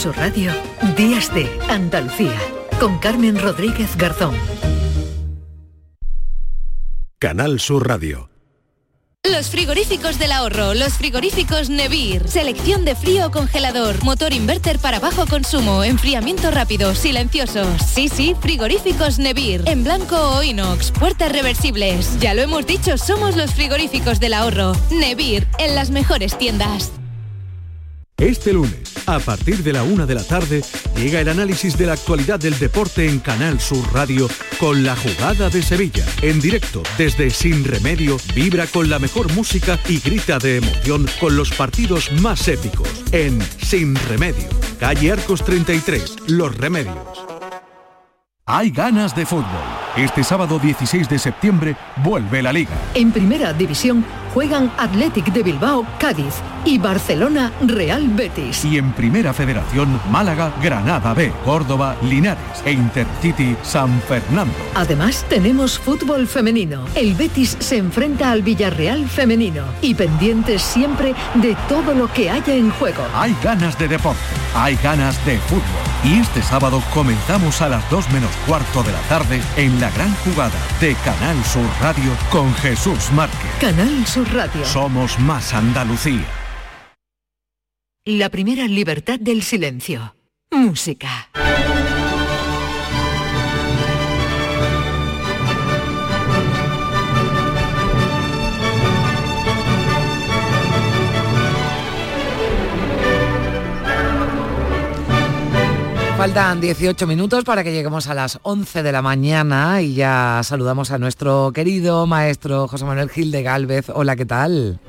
Sur Radio, Días de Andalucía, con Carmen Rodríguez Garzón. Canal Sur Radio. Los frigoríficos del ahorro, los frigoríficos Nevir. Selección de frío o congelador, motor inverter para bajo consumo, enfriamiento rápido, silenciosos. Sí, sí, frigoríficos Nevir. En blanco o inox, puertas reversibles. Ya lo hemos dicho, somos los frigoríficos del ahorro. Nevir, en las mejores tiendas. Este lunes, a partir de la una de la tarde, llega el análisis de la actualidad del deporte en Canal Sur Radio con la jugada de Sevilla. En directo, desde Sin Remedio, vibra con la mejor música y grita de emoción con los partidos más épicos. En Sin Remedio, calle Arcos 33, Los Remedios. Hay ganas de fútbol. Este sábado 16 de septiembre vuelve la liga. En primera división juegan Athletic de Bilbao, Cádiz y Barcelona, Real Betis. Y en Primera Federación, Málaga, Granada B, Córdoba, Linares e Intercity, San Fernando. Además, tenemos fútbol femenino. El Betis se enfrenta al Villarreal femenino y pendientes siempre de todo lo que haya en juego. Hay ganas de deporte, hay ganas de fútbol. Y este sábado comenzamos a las 2 menos cuarto de la tarde en la gran jugada de Canal Sur Radio con Jesús Márquez. Canal Sur Radio. Somos más Andalucía. La primera libertad del silencio. Música. Faltan 18 minutos para que lleguemos a las 11 de la mañana y ya saludamos a nuestro querido maestro José Manuel Gil de Galvez. Hola, ¿qué tal?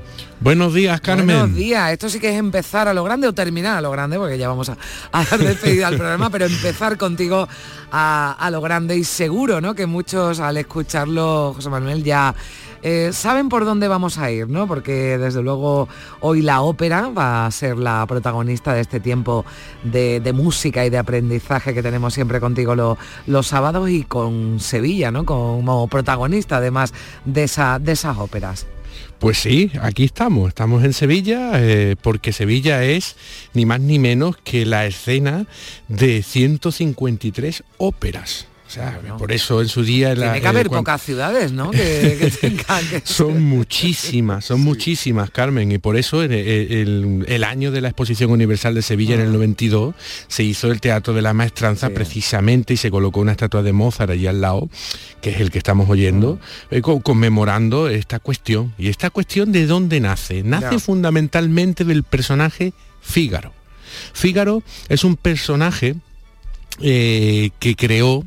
Buenos días, Carmen. Buenos días. Esto sí que es empezar a lo grande o terminar a lo grande, porque ya vamos a, a dar despedida al programa, pero empezar contigo a, a lo grande y seguro, ¿no? Que muchos al escucharlo, José Manuel, ya eh, saben por dónde vamos a ir, ¿no? Porque desde luego hoy la ópera va a ser la protagonista de este tiempo de, música y de aprendizaje que tenemos siempre contigo lo- los sábados y con Sevilla, ¿no? Como protagonista además de, esa, de esas óperas. Pues sí, aquí estamos, estamos en Sevilla, eh, porque Sevilla es ni más ni menos que la escena de 153 óperas. O sea, por eso en su día... la- Tiene que haber eh, pocas ciudades, ¿no? Que, que tengan que- Son muchísimas, son muchísimas, Carmen, y por eso en el, el- el año de la Exposición Universal de Sevilla en Ah. el 92 se hizo el Teatro de la Maestranza precisamente y se colocó una estatua de Mozart allí al lado, que es el que estamos oyendo, Ah. eh, co- conmemorando esta cuestión. ¿Y esta cuestión de dónde nace? Nace Ya. fundamentalmente del personaje Fígaro. Fígaro es un personaje eh, que creó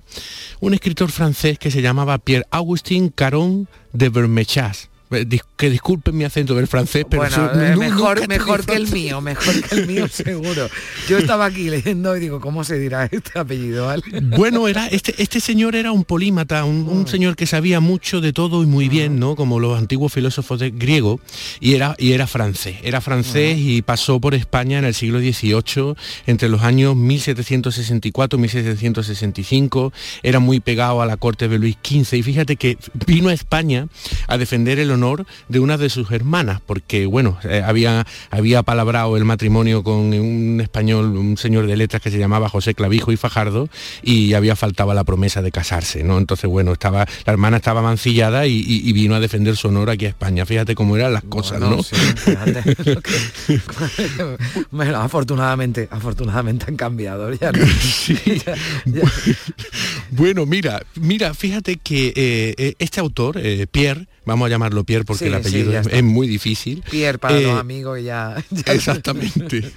un escritor francés que se llamaba Pierre-Augustin Caron de Vermechas. Eh, Que disculpen mi acento del francés, pero Bueno, eh, mejor, mejor que el mío, mejor que el mío seguro. Yo estaba aquí leyendo y digo, ¿cómo se dirá este apellido? vale? Bueno, era este, este señor era un polímata, un, un señor que sabía mucho de todo y muy bien, ¿no? Como los antiguos filósofos de- griegos, y era, y era francés. Era francés y pasó por España en el siglo XVIII, entre los años 1764 y 1765. Era muy pegado a la corte de Luis XV. Y fíjate que vino a España a defender el honor de una de sus hermanas, porque bueno, eh, había, había palabrado el matrimonio con un español, un señor de letras que se llamaba José Clavijo y Fajardo, y había faltado la promesa de casarse, ¿no? Entonces, bueno, estaba, la hermana estaba mancillada y, y- y vino a defender su honor aquí a España. Fíjate cómo eran las cosas, Bueno, ¿no? sí, fíjate lo que- bueno, afortunadamente, afortunadamente han cambiado. Ya no- ya- ya- Bueno, mira, mira, fíjate que eh, eh, este autor, eh, Pierre, vamos a llamarlo Pierre porque Sí, el apellido es, muy difícil. Pierre para Eh, los amigos y ya, ya- Exactamente.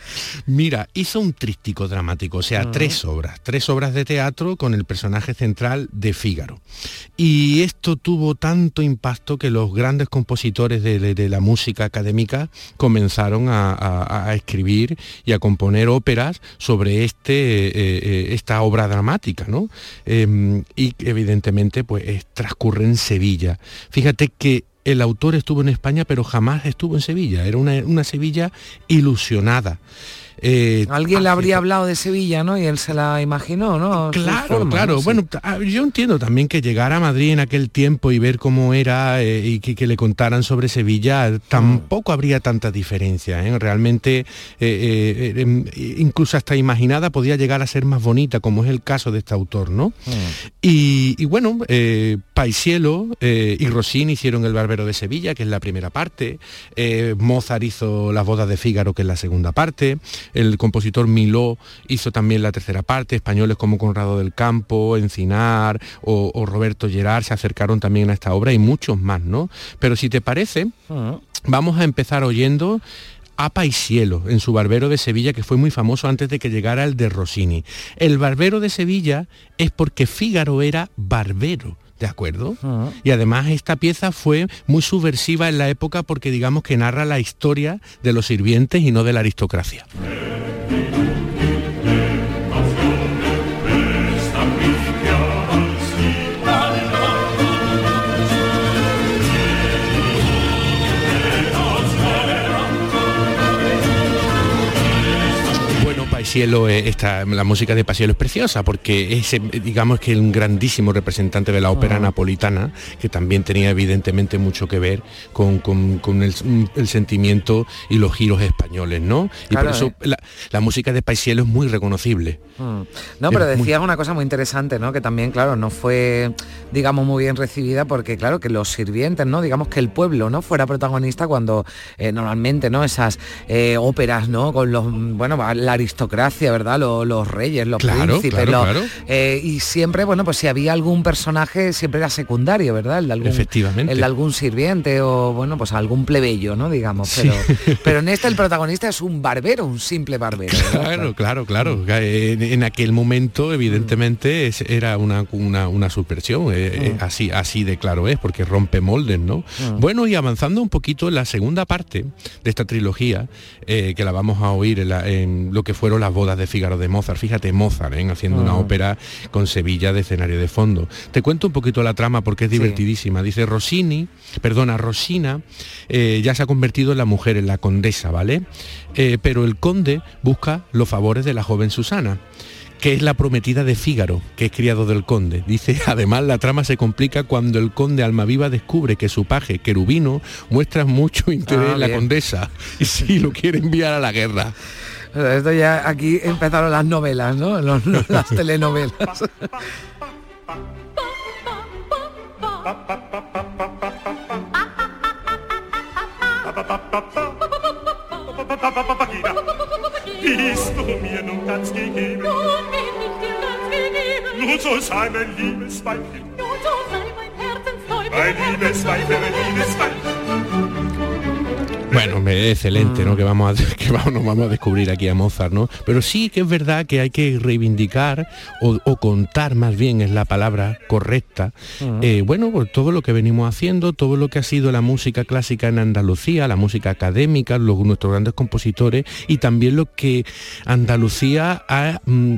Mira, hizo un tríptico dramático, o sea, Ujú. tres obras, tres obras de teatro con el personaje central de Fígaro. Y esto tuvo tanto impacto que los grandes compositores de, de- de la música académica comenzaron a, a- a escribir y a componer óperas sobre este, eh, eh, esta obra dramática, ¿no? Em, y evidentemente pues es- transcurre en Sevilla. Fíjate que el autor estuvo en España pero jamás estuvo en Sevilla, era una, Sevilla ilusionada. Eh, Alguien le habría hablado de Sevilla, ¿no? Y él se la imaginó, ¿no? Claro, forma, claro. ¿no? Sí. Bueno, ta- yo entiendo también que llegar a Madrid en aquel tiempo y ver cómo era eh, y que, que le contaran sobre Sevilla, Mm. tampoco habría tanta diferencia. ¿eh? Realmente, eh, em, incluso hasta imaginada, podía llegar a ser más bonita, como es el caso de este autor, ¿no? Y, y bueno, Paisielo y Rossini hicieron El Barbero de Sevilla, que es la primera parte. Mozart hizo Las bodas de Fígaro, que es la segunda parte. El compositor Miló hizo también la tercera parte. Españoles como Conrado del Campo, Encinar o, o Roberto Gerard se acercaron también a esta obra y muchos más, ¿no? Pero si te parece, vamos a empezar oyendo a Paisielo en su Barbero de Sevilla, que fue muy famoso antes de que llegara el de Rossini. El Barbero de Sevilla es porque Fígaro era barbero. ¿De acuerdo? Y además esta pieza fue muy subversiva en la época porque digamos que narra la historia de los sirvientes y no de la aristocracia. Eh, esta, la música de Paisielo es preciosa porque es, digamos que un grandísimo representante de la ópera napolitana, que también tenía evidentemente mucho que ver con, con- con el, el sentimiento y los giros españoles, ¿no? Y Claro, por eso eh. la, la música de Paisielo es muy reconocible. Mm. No, pero Es muy- decías una cosa muy interesante, ¿no? Que también, claro, no fue, digamos, muy bien recibida porque, claro, que los sirvientes, ¿no? Digamos que el pueblo, ¿no? Fuera protagonista cuando eh, normalmente, ¿no? Esas eh, óperas, ¿no? Con los, bueno, la aristocracia, ¿verdad? Los, los reyes, los Claro, príncipes, claro, los- claro. eh, y siempre, bueno, pues si había algún personaje, siempre era secundario, ¿verdad? El de algún, Efectivamente. El de algún sirviente o, bueno, pues algún plebeyo, ¿no? Digamos, Sí. pero, pero en este el protagonista es un barbero, un simple barbero. Claro, claro, claro. En, en aquel momento, evidentemente, es- era una, una, una subversión. eh, eh, así, así de claro es, porque rompe moldes, ¿no? Mm. Bueno, y avanzando un poquito en la segunda parte de esta trilogía, eh, que la vamos a oír en, la- en lo que fueron las bodas de Fígaro de Mozart. Fíjate, Mozart, ¿eh? haciendo una Mm. ópera con Sevilla de escenario de fondo. Te cuento un poquito la trama porque es divertidísima. Dice Rossini, perdona, Rosina eh, ya se ha convertido en la mujer, en la condesa, ¿vale? Eh, pero el conde busca los favores de la joven Susana que es la prometida de Fígaro, que es criado del conde. Dice, además la trama se complica cuando el conde Almaviva descubre que su paje, Querubino, muestra mucho interés Ah, en la bien. condesa y sí lo quiere enviar a la guerra. Esto ya aquí empezaron las novelas, ¿no? Los- los- las telenovelas. Bist du mir nun ganz gegeben? Nun bin ich dir ganz gegeben. Nun so sei mein Liebesweibchen. Nun so sei mein Herzensleib. Mein Liebesweibchen, mein Liebesweibchen. Bueno, me- excelente, Mm. ¿no? Que vamos a, que vamos, nos vamos a descubrir aquí a Mozart, ¿no? Pero sí que es verdad que hay que reivindicar o, o contar más bien es la palabra correcta. Mm. eh, bueno, pues todo lo que venimos haciendo, todo lo que ha sido la música clásica en Andalucía, la música académica, los, nuestros grandes compositores y también lo que Andalucía ha mm,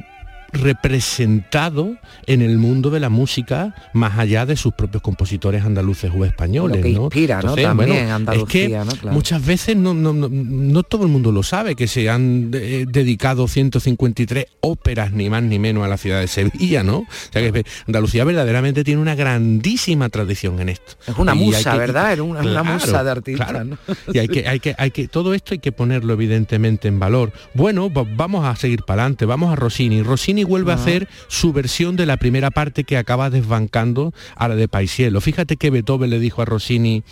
representado en el mundo de la música más allá de sus propios compositores andaluces o españoles. Lo que ¿no? inspira, ¿no? También Andalucía, es que ¿no? Claro. muchas veces no, no, no- no todo el mundo lo sabe, que se han eh, dedicado 153 óperas, ni más ni menos, a la ciudad de Sevilla, ¿no? O sea que Andalucía verdaderamente tiene una grandísima tradición en esto. Es una Y musa, que- ¿verdad? Era una, una Claro, musa de artista, claro. Y hay que, hay que, hay que, todo esto hay que ponerlo evidentemente en valor. Bueno, va- vamos a seguir para adelante, vamos a Rossini. Rossini vuelve a hacer su versión de la primera parte que acaba desbancando a la de Paisiello. Fíjate que Beethoven le dijo a Rossini,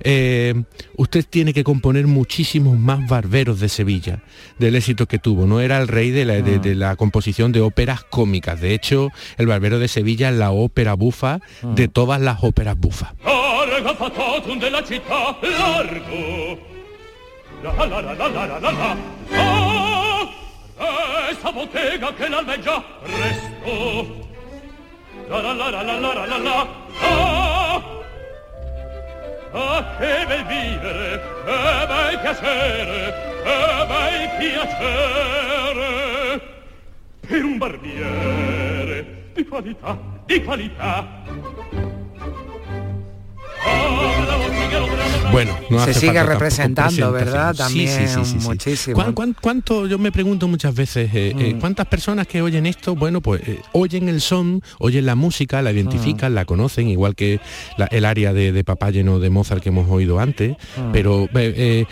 eh, usted tiene que componer muchísimos más barberos de Sevilla, del éxito que tuvo. No era el rey de la, de- de la composición de óperas cómicas. De hecho, el barbero de Sevilla es la ópera bufa de todas las óperas bufas. Essa bottega che l'albeggia resto. La la la la la la la la la. Ah, ah che bel vivere, che bel piacere, che bel piacere. Per un barbiere di qualità, di qualità. Ah, Bueno, no Se sigue representando, ¿verdad? También muchísimo. ¿Cuán- cuán- cuánto, yo me pregunto muchas veces, eh, eh, Mm. ¿cuántas personas que oyen esto, bueno, pues eh, oyen el son, oyen la música, la identifican, la conocen, igual que la- el área de, de Papá lleno de Mozart que hemos oído antes, Mm. pero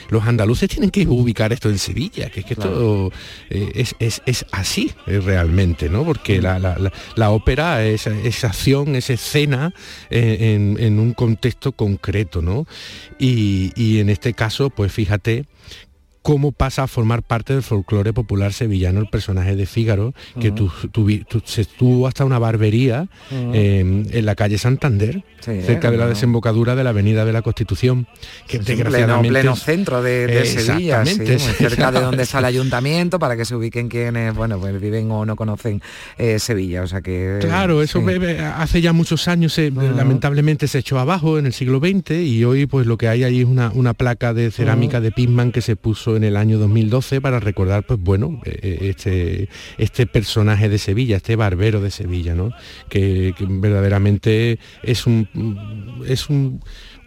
los andaluces tienen que ubicar esto en Sevilla, que es que esto es, es- es así realmente, ¿no? Porque la, la- la- la ópera es, es acción, es escena en, en un contexto concreto, ¿no? Y, y en este caso, pues fíjate cómo pasa a formar parte del folclore popular sevillano el personaje de Fígaro, que tu- tu- se estuvo hasta una barbería eh, en la calle Santander, Sí, cerca de la no. desembocadura de la Avenida de la Constitución, que pleno, desgraciadamente pleno es- centro de, de Sevilla, sí, Exactamente, muy cerca de donde está el ayuntamiento para que se ubiquen quienes, bueno, pues viven o no conocen eh, Sevilla, o sea que Claro, eso sí. hace ya muchos años se- lamentablemente se echó abajo en el siglo XX y hoy pues lo que hay ahí es una, una placa de cerámica de Pisman que se puso en el año 2012 para recordar pues bueno eh, eh, este, este personaje de Sevilla, este barbero de Sevilla, ¿no? Que, que verdaderamente es un es un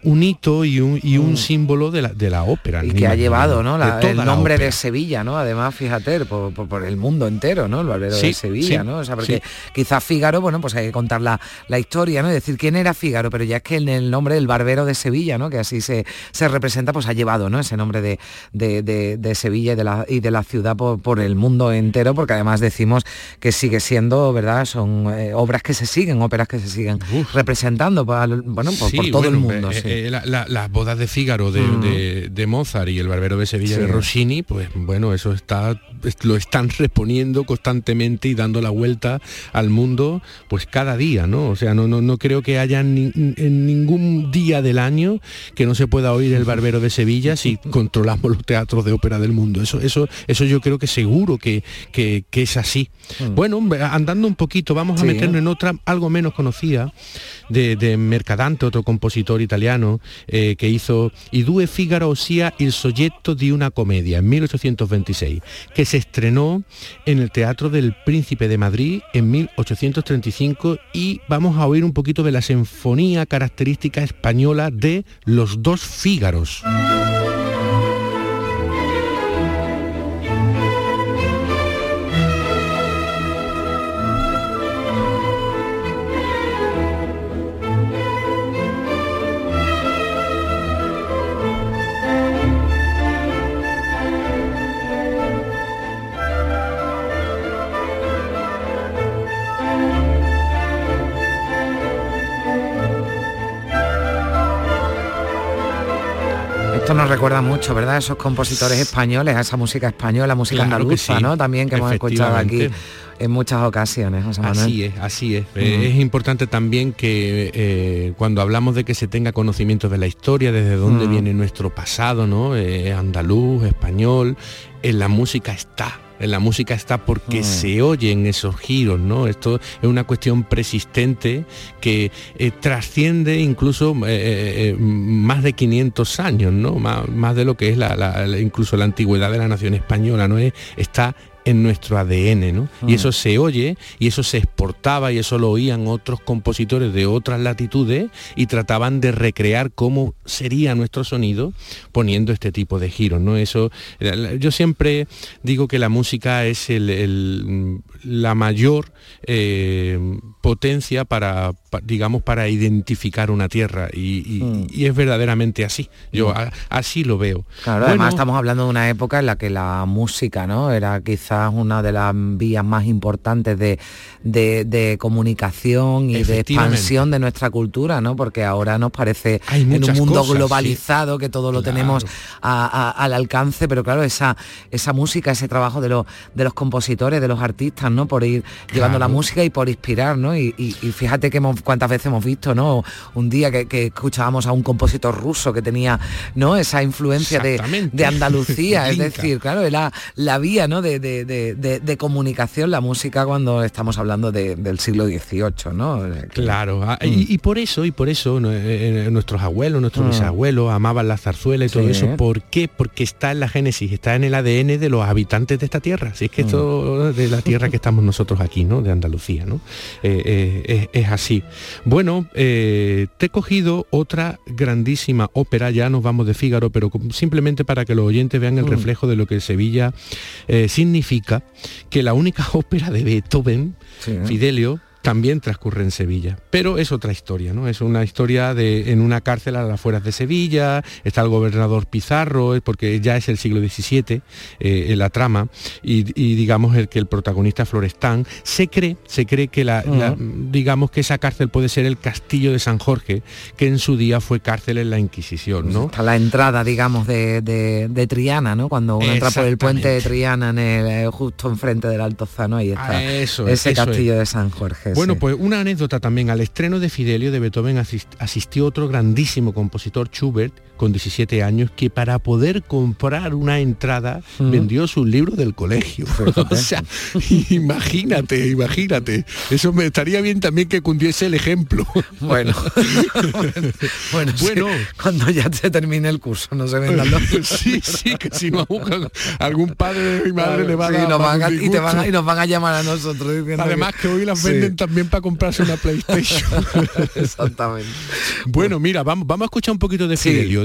un hito y un, y un símbolo de la, de la ópera. y que ha llevado ¿no? la- el nombre de Sevilla no además fíjate por, por- por el mundo entero no el barbero Sí, de Sevilla sí, no o sea porque sí. quizás Fígaro bueno pues hay que contar la, la historia no y decir quién era Fígaro pero ya es que en el nombre del barbero de Sevilla no que así se, se representa pues ha llevado no ese nombre de, de- de- de Sevilla y de la y de la ciudad por, por el mundo entero porque además decimos que sigue siendo verdad son eh, obras que se siguen óperas que se siguen representando por, al- bueno por, todo el mundo eh. Eh, la- la- las bodas de Fígaro de, Mm. de- de Mozart y el barbero de Sevilla Sí. de Rossini, pues bueno, eso está es- lo están reponiendo constantemente y dando la vuelta al mundo pues cada día, ¿no? O sea, no, no, no creo que haya ni- en ningún día del año que no se pueda oír el barbero de Sevilla si controlamos los teatros de ópera del mundo. Eso, eso, eso yo creo que seguro que, que- que es así. Bueno, andando un poquito, vamos a meternos en otra algo menos conocida de, Mercadante, otro compositor italiano eh, que hizo I due Figaro sia il soggetto di una comedia en 1826, que se estrenó en el Teatro del Príncipe de Madrid en 1835 y vamos a oír un poquito de la sinfonía característica española de Los dos Fígaros. Esto nos recuerda mucho, ¿verdad? A esos compositores españoles, a esa música española, música Claro andaluza, sí, ¿no? También que hemos escuchado aquí en muchas ocasiones, José Manuel. Así es, así es. Eh, Es importante también que eh, cuando hablamos de que se tenga conocimiento de la historia, desde dónde viene nuestro pasado, ¿no? Eh, andaluz, español, en la música está. La música está porque Mm. se oyen esos giros, ¿no? Esto es una cuestión persistente que eh, trasciende incluso eh, eh, eh, más de 500 años, ¿no? Más, más de lo que es la, la- la- incluso la antigüedad de la nación española, ¿no? Es- está en nuestro ADN, ¿no? Y Mm. eso se oye y eso se exportaba y eso lo oían otros compositores de otras latitudes y trataban de recrear cómo sería nuestro sonido poniendo este tipo de giros, ¿no? Eso, yo siempre digo que la música es el- el- la mayor eh, potencia para, pa- digamos, para identificar una tierra y, y- y es verdaderamente así. Yo Mm. a- así lo veo. Claro, Bueno, además estamos hablando de una época en la que la música, ¿no? Era quizás una de las vías más importantes de, de- de comunicación y de expansión de nuestra cultura, ¿no? Porque ahora nos parece Hay en un mundo cosas, globalizado que todo lo Claro. tenemos a- a- al alcance, pero claro, esa, esa música, ese trabajo de los, de los compositores, de los artistas, ¿no? Por ir llevando la música y por inspirar, ¿no? Y, y- y fíjate que hemos, cuántas veces hemos visto, ¿no? Un día que, que escuchábamos a un compositor ruso que tenía, ¿no? Esa influencia de, de Andalucía, es decir, claro, era la vía, ¿no? De, de- de, comunicación la música cuando estamos hablando de- del siglo XVIII, ¿no? Claro, ah, Mm. y, y por eso, y por eso eh, eh, nuestros abuelos, nuestros Mm. bisabuelos amaban la zarzuela y todo Sí. eso. ¿Por qué? Porque está en la génesis, está en el ADN de los habitantes de esta tierra. Si es que Mm. esto de la tierra que estamos nosotros aquí, ¿no? De Andalucía, ¿no? Eh, eh, es, es así. Bueno, eh, te he cogido otra grandísima ópera, ya nos vamos de Fígaro, pero simplemente para que los oyentes vean el Mm. reflejo de lo que Sevilla significa, que la única ópera de Beethoven, Sí. Fidelio, también transcurre en Sevilla. Pero es otra historia, ¿no? Es una historia de en una cárcel a las afueras de Sevilla, está el gobernador Pizarro, porque ya es el siglo XVII eh, en la trama, y, y digamos el que el protagonista es Florestán. Se cree, se cree que la, la- digamos que esa cárcel puede ser el castillo de San Jorge, que en su día fue cárcel en la Inquisición, ¿no? Está la entrada, digamos, de, de- de Triana, ¿no? Cuando uno entra por el puente de Triana en el, eh, justo enfrente del Altozano, ahí está Ah, eso es, ese eso castillo es. de San Jorge. Bueno, sí. pues una anécdota también. Al estreno de Fidelio de Beethoven asis- asistió otro grandísimo compositor, Schubert, con 17 años, que para poder comprar una entrada vendió sus libros del colegio. o sea, imagínate, imagínate. Eso me estaría bien también que cundiese el ejemplo. Bueno, bueno, sí, cuando ya se termine el curso, no se vendan los sí, sí, que si no algún padre de mi madre le va a Sí, nos van a- y, te van a, y nos van a llamar a nosotros Además que hoy las Sí. venden también para comprarse una PlayStation. Exactamente. Bueno, mira, vamos, vamos a escuchar un poquito de Fidelio,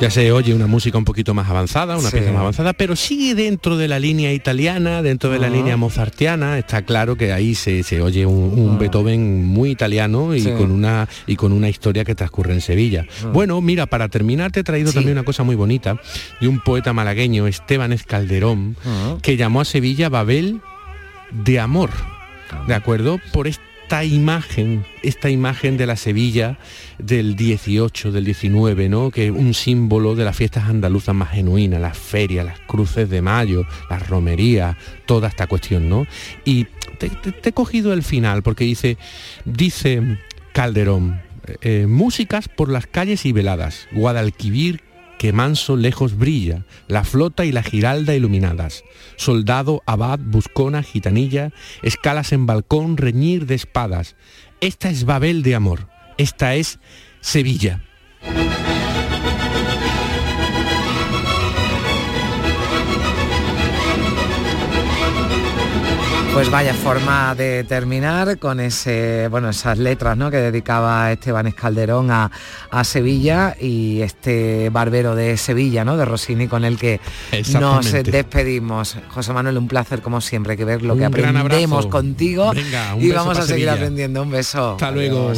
Ya se oye una música un poquito más avanzada, una Sí. pieza más avanzada, pero sigue dentro de la línea italiana, dentro de la Ah. línea mozartiana. Está claro que ahí se, se oye un, un Beethoven muy italiano y Sí. con una y con una historia que transcurre en Sevilla. Ah. Bueno, mira, para terminar te he traído Sí. también una cosa muy bonita de un poeta malagueño, Esteban Escalderón, Ah. que llamó a Sevilla Babel de amor. ¿De acuerdo? Por esta imagen, esta imagen de la Sevilla del 18, del 19, ¿no? Que es un símbolo de las fiestas andaluzas más genuinas, las ferias, las cruces de mayo, las romerías, toda esta cuestión, ¿no? Y te, he cogido el final porque dice, dice Calderón, eh, músicas por las calles y veladas, Guadalquivir que manso lejos brilla, la flota y la giralda iluminadas, soldado, abad, buscona, gitanilla, escalas en balcón, reñir de espadas. Esta es Babel de amor, esta es Sevilla. Pues vaya forma de terminar con ese, bueno, esas letras ¿no? que dedicaba Esteban Escalderón a, a Sevilla y este barbero de Sevilla, ¿no? De Rossini, con el que nos despedimos. José Manuel, un placer como siempre que ver lo que Un aprendemos contigo Venga, y vamos a seguir Sevilla. aprendiendo. Un beso. Hasta luego.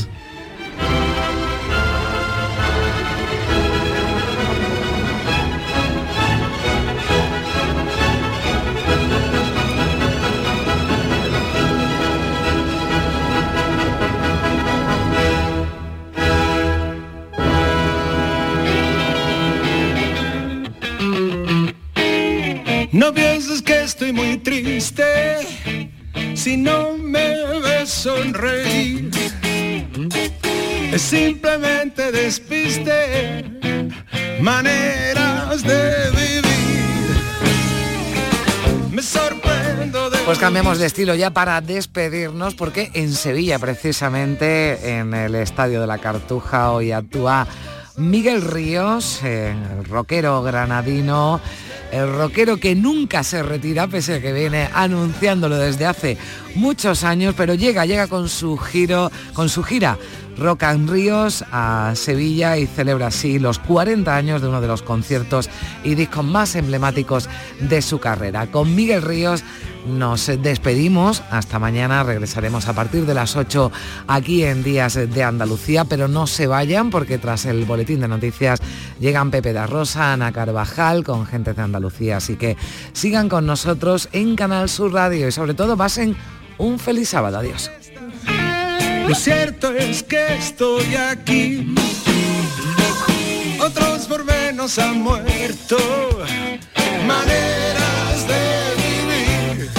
No pienses que estoy muy triste si no me ves sonreír. Es simplemente despiste, maneras de vivir. Me sorprendo de Pues cambiamos de estilo ya para despedirnos porque en Sevilla precisamente en el Estadio de la Cartuja hoy actúa Miguel Ríos, eh, el rockero granadino, el rockero que nunca se retira pese a que viene anunciándolo desde hace muchos años, pero llega, llega con su giro, con su gira Rock and Ríos a Sevilla y celebra así los 40 años de uno de los conciertos y discos más emblemáticos de su carrera. Con Miguel Ríos nos despedimos, hasta mañana regresaremos a partir de las 8 aquí en Días de Andalucía, pero no se vayan porque tras el boletín de noticias llegan Pepe da Rosa, Ana Carvajal con gente de Andalucía, así que sigan con nosotros en Canal Sur Radio y sobre todo pasen un feliz sábado. Adiós. Lo cierto es que estoy aquí. Otros por menos nos han muerto maneras de vivir.